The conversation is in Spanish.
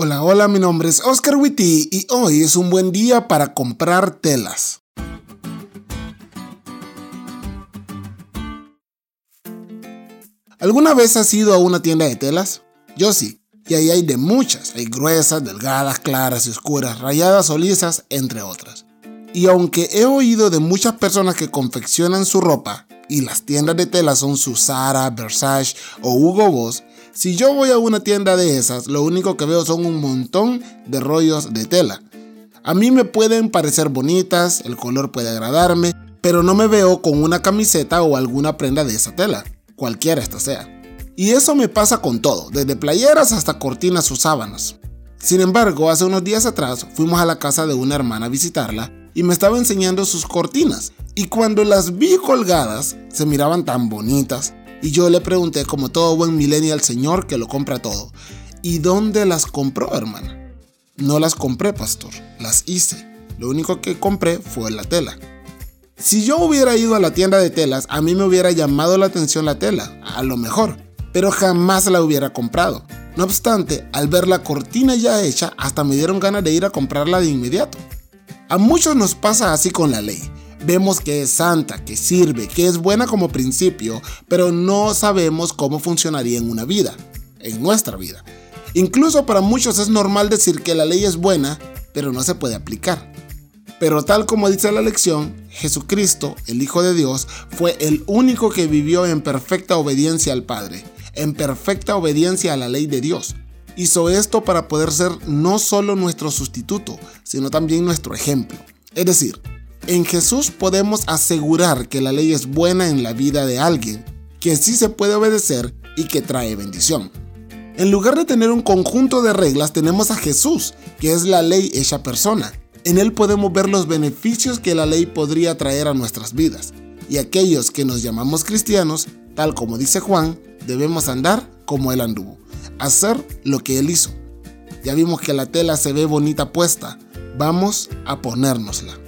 Hola, hola, mi nombre es Oscar Witty y hoy es un buen día para comprar telas. ¿Alguna vez has ido a una tienda de telas? Yo sí, y ahí hay de muchas, hay gruesas, delgadas, claras y oscuras, rayadas o lisas, entre otras. Y aunque he oído de muchas personas que confeccionan su ropa, y las tiendas de telas son su Zara, Versace o Hugo Boss, si yo voy a una tienda de esas, lo único que veo son un montón de rollos de tela. A mí me pueden parecer bonitas, el color puede agradarme, pero no me veo con una camiseta o alguna prenda de esa tela, cualquiera esta sea. Y eso me pasa con todo, desde playeras hasta cortinas o sábanas. Sin embargo, hace unos días atrás fuimos a la casa de una hermana a visitarla y me estaba enseñando sus cortinas. Y cuando las vi colgadas, se miraban tan bonitas, y yo le pregunté, como todo buen millennial señor que lo compra todo, ¿y dónde las compró, hermana? No las compré, pastor, las hice. Lo único que compré fue la tela. Si yo hubiera ido a la tienda de telas, a mí me hubiera llamado la atención la tela, a lo mejor, pero jamás la hubiera comprado. No obstante, al ver la cortina ya hecha, hasta me dieron ganas de ir a comprarla de inmediato. A muchos nos pasa así con la ley. Vemos que es santa, que sirve, que es buena como principio, pero no sabemos cómo funcionaría en una vida, en nuestra vida. Incluso para muchos es normal decir que la ley es buena, pero no se puede aplicar. Pero tal como dice la lección, Jesucristo, el Hijo de Dios, fue el único que vivió en perfecta obediencia al Padre, en perfecta obediencia a la ley de Dios. Hizo esto para poder ser no solo nuestro sustituto, sino también nuestro ejemplo. Es decir, en Jesús podemos asegurar que la ley es buena en la vida de alguien, que sí se puede obedecer y que trae bendición. En lugar de tener un conjunto de reglas, tenemos a Jesús, que es la ley hecha persona. En Él podemos ver los beneficios que la ley podría traer a nuestras vidas. Y aquellos que nos llamamos cristianos, tal como dice Juan, debemos andar como Él anduvo, hacer lo que Él hizo. Ya vimos que la tela se ve bonita puesta, vamos a ponérnosla.